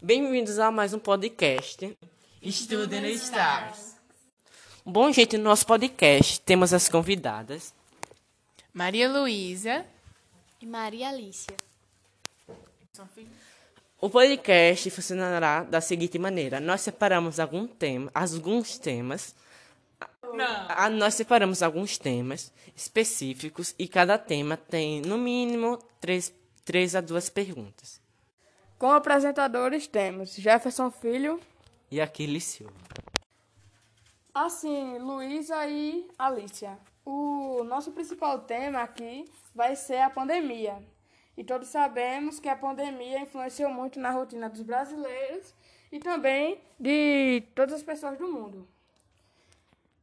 Bem-vindos a mais um podcast. Estude no Stars. Bom, gente, no nosso podcast temos as convidadas. Maria Luísa. E Maria Alicia. O podcast funcionará da seguinte maneira: nós separamos algum tema, alguns temas. Não. Nós separamos alguns temas específicos e cada tema tem, no mínimo, três, três a duas perguntas. Como apresentadores temos Jefferson Filho e Aquiles Silva. Assim, Luísa e Alicia. O nosso principal tema aqui vai ser a pandemia. E todos sabemos que a pandemia influenciou muito na rotina dos brasileiros e também de todas as pessoas do mundo.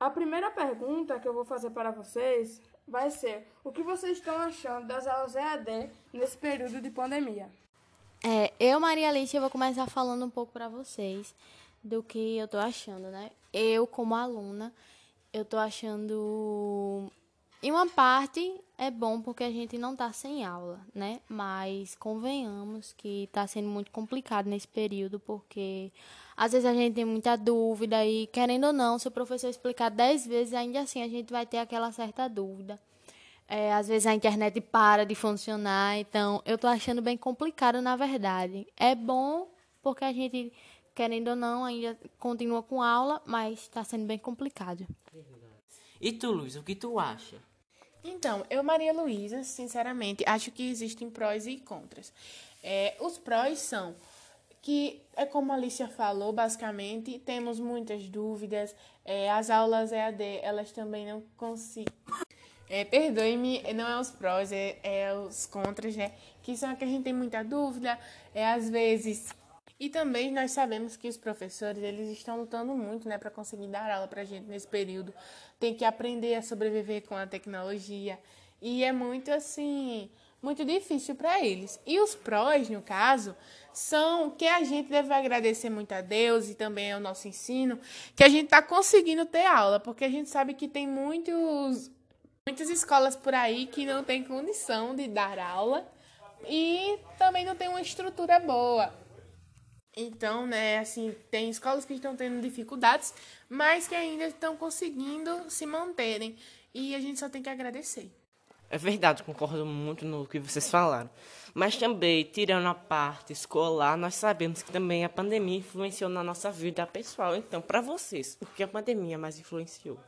A primeira pergunta que eu vou fazer para vocês vai ser: o que vocês estão achando das aulas EAD nesse período de pandemia? É, eu, Maria Alice, eu vou começar falando um pouco para vocês do que eu tô achando, né? Eu, como aluna, eu tô achando. Em uma parte é bom porque a gente não tá sem aula, né? Mas convenhamos que tá sendo muito complicado nesse período porque às vezes a gente tem muita dúvida e, querendo ou não, se o professor explicar dez vezes, ainda assim a gente vai ter aquela certa dúvida. É, às vezes a internet para de funcionar, então eu tô achando bem complicado na verdade. É bom porque a gente, querendo ou não, ainda continua com aula, mas está sendo bem complicado. E tu, Luiz, o que tu acha? Então, eu, Maria Luísa, sinceramente, acho que existem prós e contras. É, os prós são que, é como a Alicia falou, basicamente, temos muitas dúvidas. É, as aulas EAD, elas também não conseguem é, Perdoe-me, não é os prós, é, é, os contras, né? Que são que a gente tem muita dúvida, é às vezes. E também nós sabemos que os professores, eles estão lutando muito, né, para conseguir dar aula pra gente nesse período. Tem que aprender a sobreviver com a tecnologia. E é muito assim, muito difícil para eles. E os prós, no caso, são que a gente deve agradecer muito a Deus e também ao nosso ensino, que a gente está conseguindo ter aula, porque a gente sabe que tem muitos muitas escolas por aí que não tem condição de dar aula e também não tem uma estrutura boa. Então, né, assim, tem escolas que estão tendo dificuldades, mas que ainda estão conseguindo se manterem. E a gente só tem que agradecer. É verdade, concordo muito no que vocês falaram. Mas também, tirando a parte escolar, nós sabemos que também a pandemia influenciou na nossa vida pessoal. Então, para vocês, o que a pandemia mais influenciou?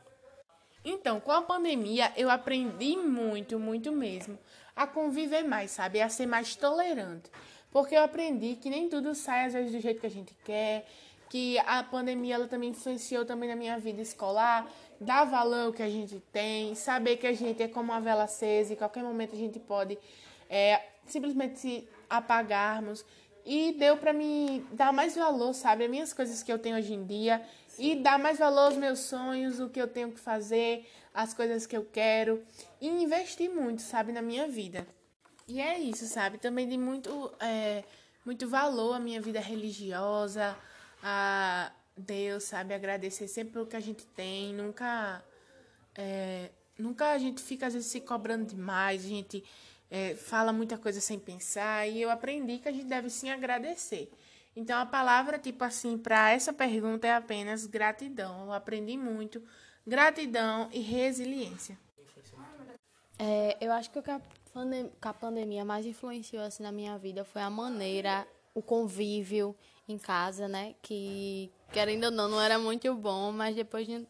Então, com a pandemia, eu aprendi muito, muito mesmo a conviver mais, sabe? A ser mais tolerante. Porque eu aprendi que nem tudo sai às vezes do jeito que a gente quer, que a pandemia ela também influenciou também na minha vida escolar, dar valor ao que a gente tem, saber que a gente é como uma vela acesa e qualquer momento a gente pode é, simplesmente se apagarmos. E deu para me dar mais valor, sabe? As minhas coisas que eu tenho hoje em dia e dar mais valor aos meus sonhos, o que eu tenho que fazer, as coisas que eu quero e investir muito, sabe, na minha vida. E é isso, sabe? Também de muito, é, muito valor à minha vida religiosa, a Deus, sabe? Agradecer sempre pelo que a gente tem, nunca. É, nunca a gente fica às vezes se cobrando demais, a gente é, fala muita coisa sem pensar, e eu aprendi que a gente deve sim agradecer. Então, a palavra, tipo assim, para essa pergunta é apenas gratidão. Eu aprendi muito. Gratidão e resiliência. É, eu acho que o que a, pandemia mais influenciou assim, na minha vida foi a maneira, o convívio em casa, né? Que, querendo ou não, não era muito bom, mas depois de um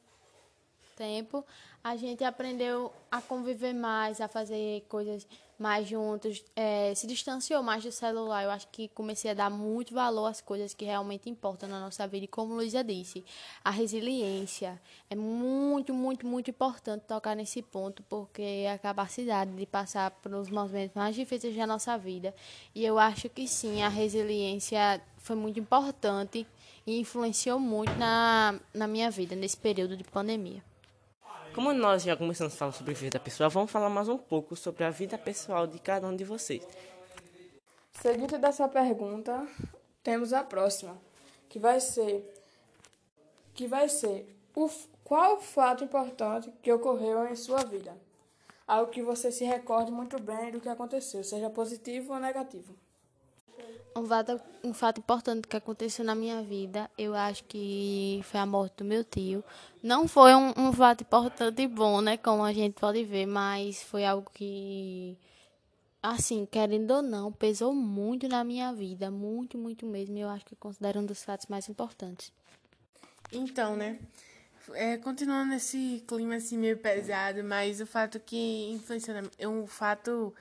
tempo, a gente aprendeu a conviver mais, a fazer coisas mais juntos, é, se distanciou mais do celular. Eu acho que comecei a dar muito valor às coisas que realmente importam na nossa vida. E como Luísa disse, a resiliência é muito, muito, muito importante tocar nesse ponto, porque é a capacidade de passar pelos momentos mais difíceis da nossa vida. E eu acho que sim, a resiliência foi muito importante e influenciou muito na, na minha vida nesse período de pandemia. Como nós já começamos a falar sobre vida pessoal, vamos falar mais um pouco sobre a vida pessoal de cada um de vocês. Seguindo dessa pergunta, temos a próxima, que vai ser que vai ser o, qual fato importante que ocorreu em sua vida? Algo que você se recorde muito bem do que aconteceu, seja positivo ou negativo. Um fato, um fato importante que aconteceu na minha vida, eu acho que foi a morte do meu tio. Não foi um, um fato importante e bom, né? Como a gente pode ver, mas foi algo que, assim, querendo ou não, pesou muito na minha vida. Muito, muito mesmo. E eu acho que considero um dos fatos mais importantes. Então, né? É, continuando nesse clima assim meio pesado, mas o fato que influenciou, é um fato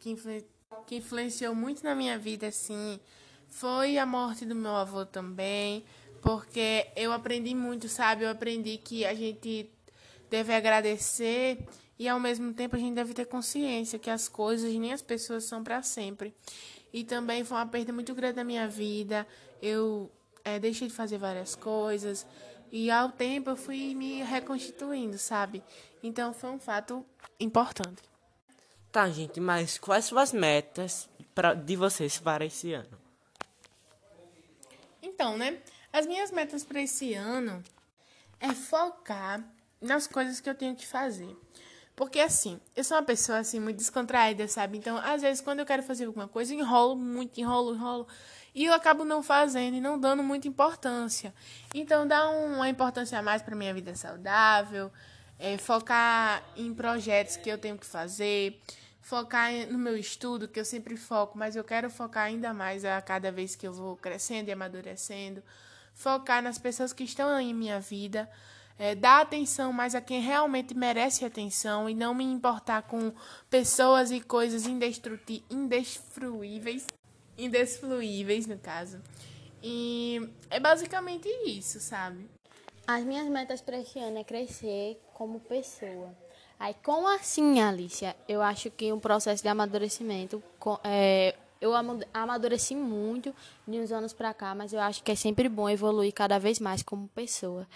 que influenciou que influenciou muito na minha vida, assim, foi a morte do meu avô também, porque eu aprendi muito, sabe? Eu aprendi que a gente deve agradecer e ao mesmo tempo a gente deve ter consciência que as coisas nem as pessoas são para sempre. E também foi uma perda muito grande da minha vida. Eu é, deixei de fazer várias coisas e ao tempo eu fui me reconstituindo, sabe? Então foi um fato importante. Tá, gente, mas quais são as metas pra, de vocês para esse ano? Então, né? As minhas metas para esse ano é focar nas coisas que eu tenho que fazer. Porque assim, eu sou uma pessoa assim muito descontraída, sabe? Então, às vezes quando eu quero fazer alguma coisa, enrolo muito, enrolo, enrolo, e eu acabo não fazendo e não dando muita importância. Então, dá uma importância a mais para minha vida saudável, é, focar em projetos que eu tenho que fazer, focar no meu estudo, que eu sempre foco, mas eu quero focar ainda mais a cada vez que eu vou crescendo e amadurecendo. Focar nas pessoas que estão em minha vida, é, dar atenção mais a quem realmente merece atenção e não me importar com pessoas e coisas indestruíveis, indesfluíveis no caso. E é basicamente isso, sabe? As minhas metas para esse ano é crescer como pessoa Aí, como assim, Alicia? Eu acho que um processo de amadurecimento, é, eu amadureci muito de uns anos para cá, mas eu acho que é sempre bom evoluir cada vez mais como pessoa.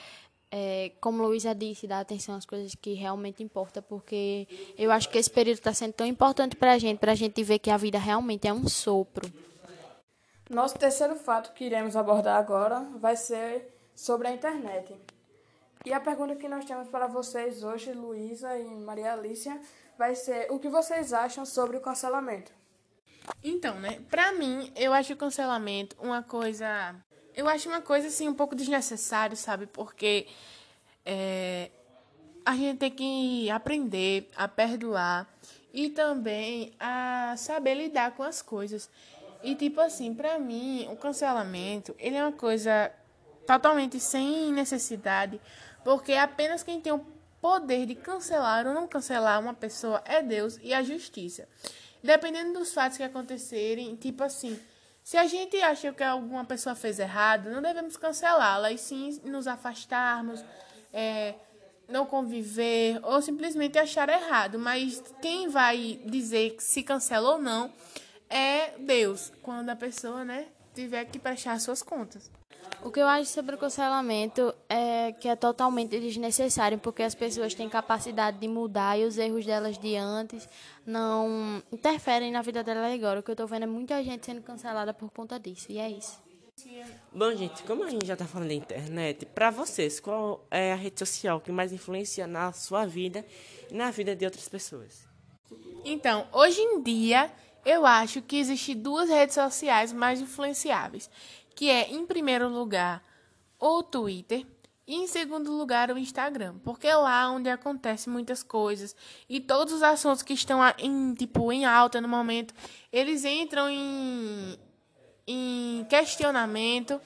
É, como Luísa disse, dar atenção às coisas que realmente importam, porque eu acho que esse período está sendo tão importante para a gente, para a gente ver que a vida realmente é um sopro. Nosso terceiro fato que iremos abordar agora vai ser sobre a internet. E a pergunta que nós temos para vocês hoje, Luísa e Maria Alicia, vai ser: o que vocês acham sobre o cancelamento? Então, né, pra mim, eu acho o cancelamento uma coisa. Eu acho uma coisa, assim, um pouco desnecessário, sabe? Porque é, a gente tem que aprender a perdoar e também a saber lidar com as coisas. E, tipo assim, pra mim, o cancelamento, ele é uma coisa totalmente sem necessidade, porque apenas quem tem o poder de cancelar ou não cancelar uma pessoa é Deus e a justiça. Dependendo dos fatos que acontecerem, tipo assim, se a gente acha que alguma pessoa fez errado, não devemos cancelá-la, e sim nos afastarmos, é, não conviver, ou simplesmente achar errado. Mas quem vai dizer se cancela ou não é Deus, quando a pessoa, né, tiver que prestar suas contas. O que eu acho sobre o cancelamento é que é totalmente desnecessário, porque as pessoas têm capacidade de mudar e os erros delas de antes não interferem na vida delas agora. O que eu estou vendo é muita gente sendo cancelada por conta disso, e é isso. Bom, gente, como a gente já está falando da internet, para vocês, qual é a rede social que mais influencia na sua vida e na vida de outras pessoas? Então, hoje em dia, eu acho que existem duas redes sociais mais influenciáveis que é, em primeiro lugar, o Twitter e em segundo lugar o Instagram, porque é lá onde acontecem muitas coisas e todos os assuntos que estão em tipo em alta no momento, eles entram em, em questionamento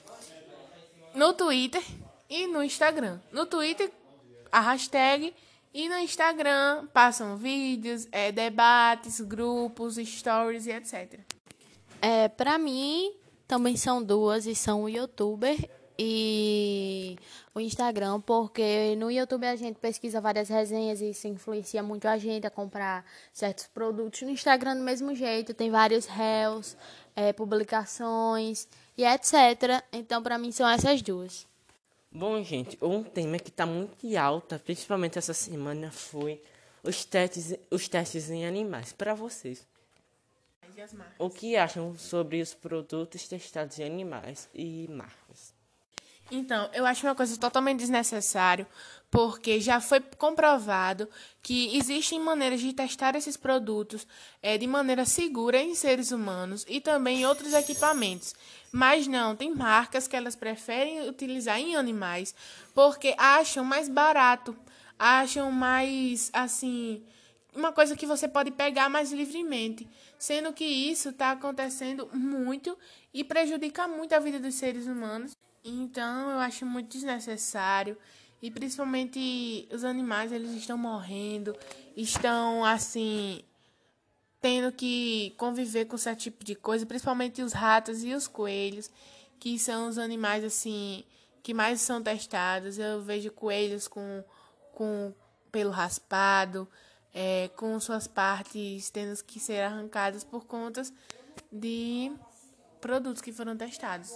no Twitter e no Instagram. No Twitter a hashtag e no Instagram passam vídeos, é, debates, grupos, stories e etc. É, para mim, também são duas e são o youtuber e o Instagram, porque no YouTube a gente pesquisa várias resenhas e isso influencia muito a gente a comprar certos produtos. No Instagram, do mesmo jeito, tem vários réus, é, publicações e etc. Então, para mim, são essas duas. Bom, gente, um tema que está muito alta, principalmente essa semana, foi os testes, os testes em animais. Para vocês, e as marcas. O que acham sobre os produtos testados em animais e marcas? Então, eu acho uma coisa totalmente desnecessário, porque já foi comprovado que existem maneiras de testar esses produtos é, de maneira segura em seres humanos e também em outros equipamentos. Mas não, tem marcas que elas preferem utilizar em animais porque acham mais barato, acham mais assim uma coisa que você pode pegar mais livremente, sendo que isso está acontecendo muito e prejudica muito a vida dos seres humanos. Então, eu acho muito desnecessário e principalmente os animais, eles estão morrendo, estão assim tendo que conviver com certo tipo de coisa, principalmente os ratos e os coelhos, que são os animais assim que mais são testados. Eu vejo coelhos com com pelo raspado, é, com suas partes tendo que ser arrancadas por conta de produtos que foram testados.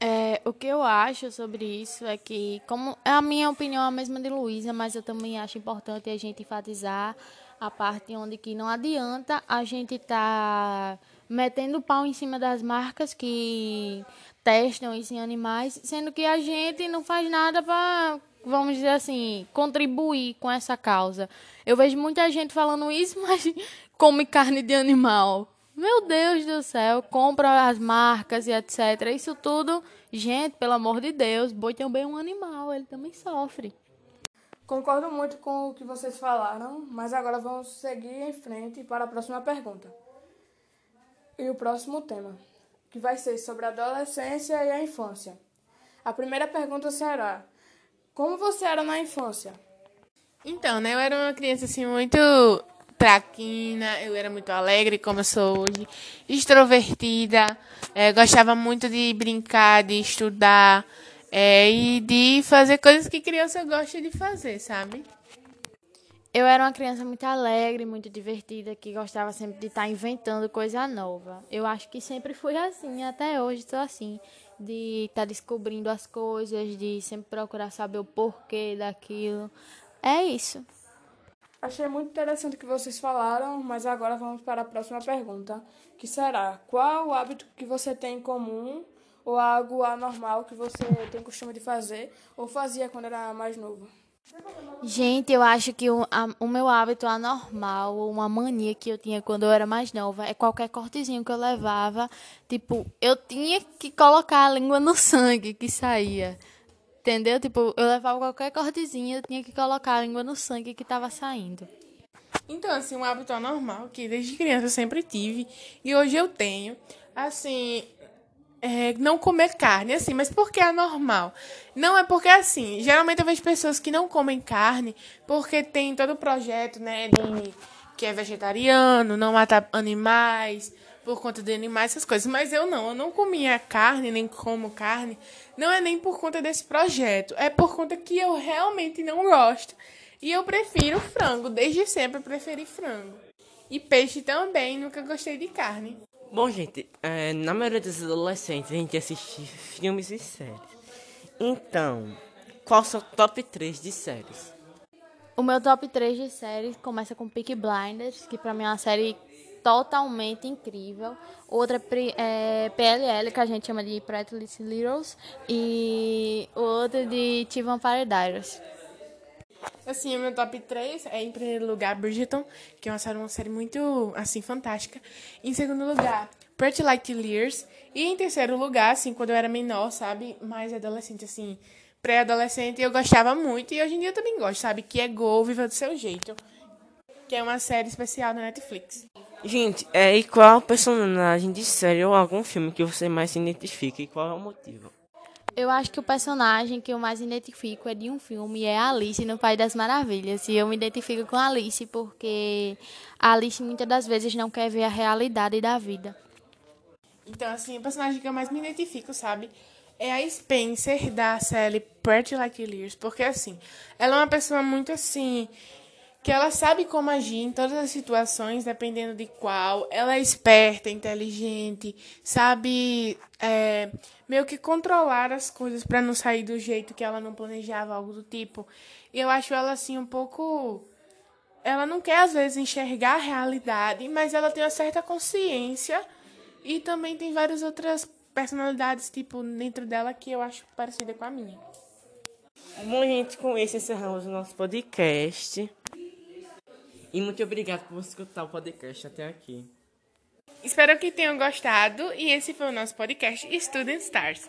É, o que eu acho sobre isso é que, como a minha opinião é a mesma de Luísa, mas eu também acho importante a gente enfatizar a parte onde que não adianta a gente estar tá metendo pau em cima das marcas que testam isso em animais, sendo que a gente não faz nada para, vamos dizer assim, contribuir com essa causa. Eu vejo muita gente falando isso, mas come carne de animal. Meu Deus do céu, compra as marcas e etc. Isso tudo, gente, pelo amor de Deus, boi também é um animal, ele também sofre. Concordo muito com o que vocês falaram, mas agora vamos seguir em frente para a próxima pergunta. E o próximo tema, que vai ser sobre a adolescência e a infância. A primeira pergunta será: Como você era na infância? Então, né, eu era uma criança assim muito traquina, eu era muito alegre, como eu sou hoje, extrovertida, é, gostava muito de brincar, de estudar é, e de fazer coisas que criança gosta de fazer, sabe? Eu era uma criança muito alegre, muito divertida, que gostava sempre de estar inventando coisa nova. Eu acho que sempre fui assim, até hoje estou assim, de estar descobrindo as coisas, de sempre procurar saber o porquê daquilo. É isso. Achei muito interessante o que vocês falaram, mas agora vamos para a próxima pergunta, que será: qual o hábito que você tem em comum ou algo anormal que você tem costume de fazer ou fazia quando era mais novo? Gente, eu acho que o, a, o meu hábito anormal, uma mania que eu tinha quando eu era mais nova, é qualquer cortezinho que eu levava, tipo, eu tinha que colocar a língua no sangue que saía. Entendeu? Tipo, eu levava qualquer cortezinha, eu tinha que colocar a língua no sangue que tava saindo. Então, assim, um hábito anormal que desde criança eu sempre tive e hoje eu tenho, assim, é não comer carne, assim, mas por que é anormal? Não é porque, assim, geralmente eu vejo pessoas que não comem carne porque tem todo o projeto, né, de, que é vegetariano, não matar animais, por conta de animais, essas coisas. Mas eu não, eu não comia carne, nem como carne. Não é nem por conta desse projeto, é por conta que eu realmente não gosto. E eu prefiro frango, desde sempre eu preferi frango. E peixe também, nunca gostei de carne. Bom, gente, é, na maioria dos adolescentes a gente assiste filmes e séries. Então, qual o seu top 3 de séries? O meu top 3 de séries começa com Peaky Blinders, que pra mim é uma série totalmente incrível. Outra é PLL, que a gente chama de Pretty Little Littles. E outra de T Vampire Diaries. Assim, o meu top 3 é, em primeiro lugar, Bridgerton, que é uma série, uma série muito, assim, fantástica. Em segundo lugar, Pretty Like Lears. E em terceiro lugar, assim, quando eu era menor, sabe? Mais adolescente, assim, pré-adolescente, eu gostava muito. E hoje em dia eu também gosto, sabe? Que é Go, Viva do Seu Jeito. Que é uma série especial na Netflix. Gente, é, e qual personagem de série ou algum filme que você mais se identifica e qual é o motivo? Eu acho que o personagem que eu mais identifico é de um filme, é Alice no País das Maravilhas. E eu me identifico com Alice porque a Alice muitas das vezes não quer ver a realidade da vida. Então, assim, o personagem que eu mais me identifico, sabe? É a Spencer da série Pretty Like Lears. Porque, assim, ela é uma pessoa muito, assim, que ela sabe como agir em todas as situações, dependendo de qual. Ela é esperta, inteligente, sabe é, meio que controlar as coisas para não sair do jeito que ela não planejava, algo do tipo. E eu acho ela assim um pouco. Ela não quer às vezes enxergar a realidade, mas ela tem uma certa consciência e também tem várias outras personalidades, tipo, dentro dela que eu acho parecida com a minha. Bom, gente, com isso encerramos o nosso podcast. E muito obrigado por escutar o podcast até aqui. Espero que tenham gostado e esse foi o nosso podcast Student Stars.